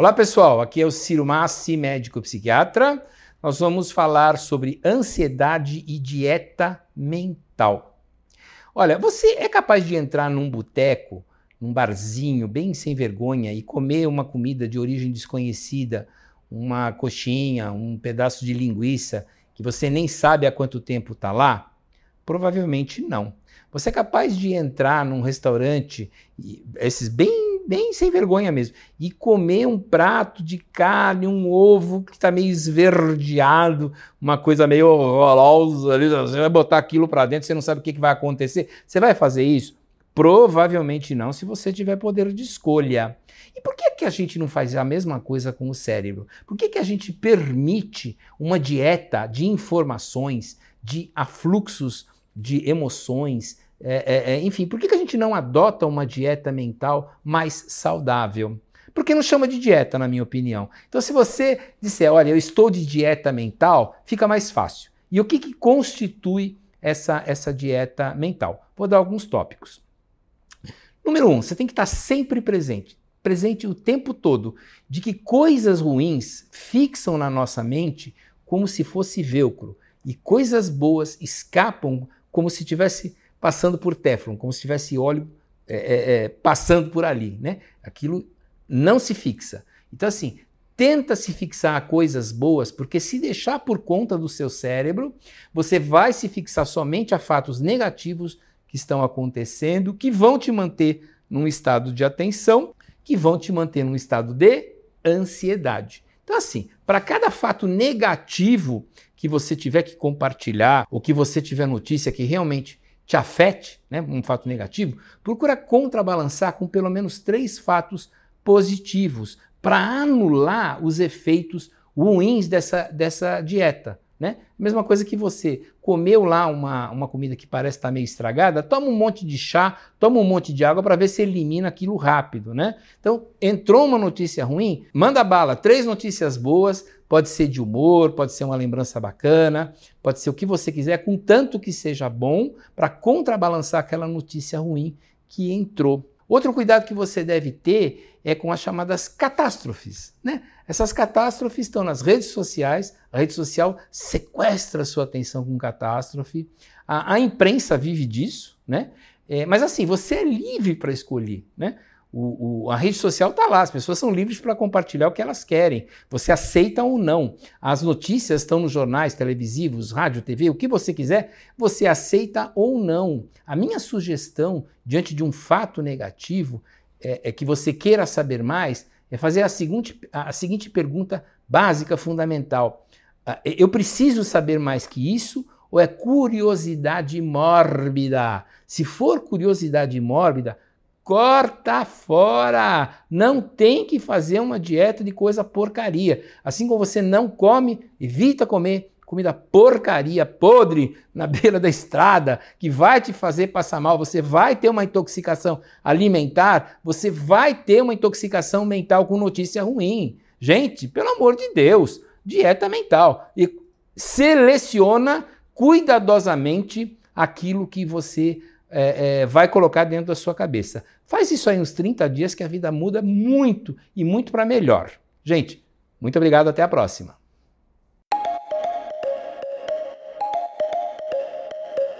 Olá pessoal, aqui é o Ciro Massi, médico psiquiatra. Nós vamos falar sobre ansiedade e dieta mental. Olha, você é capaz de entrar num boteco, num barzinho bem sem vergonha e comer uma comida de origem desconhecida, uma coxinha, um pedaço de linguiça que você nem sabe há quanto tempo está lá? Provavelmente não. Você é capaz de entrar num restaurante, esses bem bem sem vergonha mesmo, e comer um prato de carne, um ovo que está meio esverdeado, uma coisa meio horrorosa, você vai botar aquilo para dentro, você não sabe o que, que vai acontecer. Você vai fazer isso? Provavelmente não, se você tiver poder de escolha. E por que, que a gente não faz a mesma coisa com o cérebro? Por que, que a gente permite uma dieta de informações, de afluxos de emoções, é, é, é, enfim, por que, que a gente não adota uma dieta mental mais saudável? Porque não chama de dieta, na minha opinião. Então, se você disser, olha, eu estou de dieta mental, fica mais fácil. E o que, que constitui essa, essa dieta mental? Vou dar alguns tópicos. Número um, você tem que estar sempre presente, presente o tempo todo, de que coisas ruins fixam na nossa mente como se fosse velcro e coisas boas escapam como se tivesse passando por Teflon, como se tivesse óleo é, é, é, passando por ali, né? Aquilo não se fixa. Então, assim, tenta se fixar a coisas boas, porque se deixar por conta do seu cérebro, você vai se fixar somente a fatos negativos que estão acontecendo, que vão te manter num estado de atenção, que vão te manter num estado de ansiedade. Então, assim, para cada fato negativo que você tiver que compartilhar, ou que você tiver notícia que realmente te afete, né, um fato negativo, procura contrabalançar com pelo menos três fatos positivos para anular os efeitos ruins dessa, dessa dieta. Né? Mesma coisa que você comeu lá uma, uma comida que parece estar meio estragada, toma um monte de chá, toma um monte de água para ver se elimina aquilo rápido. Né? Então, entrou uma notícia ruim, manda bala, três notícias boas, pode ser de humor, pode ser uma lembrança bacana, pode ser o que você quiser, contanto que seja bom, para contrabalançar aquela notícia ruim que entrou. Outro cuidado que você deve ter é com as chamadas catástrofes. Né? Essas catástrofes estão nas redes sociais, a rede social sequestra a sua atenção com catástrofe, a, a imprensa vive disso, né? É, mas assim, você é livre para escolher, né? O, o, a rede social está lá, as pessoas são livres para compartilhar o que elas querem. Você aceita ou não. As notícias estão nos jornais televisivos, rádio, TV, o que você quiser, você aceita ou não. A minha sugestão, diante de um fato negativo, é, é que você queira saber mais, é fazer a seguinte, a seguinte pergunta básica, fundamental. Ah, eu preciso saber mais que isso ou é curiosidade mórbida? Se for curiosidade mórbida, corta fora. Não tem que fazer uma dieta de coisa porcaria. Assim como você não come, evita comer comida porcaria, podre na beira da estrada, que vai te fazer passar mal, você vai ter uma intoxicação alimentar, você vai ter uma intoxicação mental com notícia ruim. Gente, pelo amor de Deus, dieta mental. E seleciona cuidadosamente aquilo que você é, é, vai colocar dentro da sua cabeça. Faz isso aí uns 30 dias que a vida muda muito e muito para melhor. Gente, muito obrigado, até a próxima.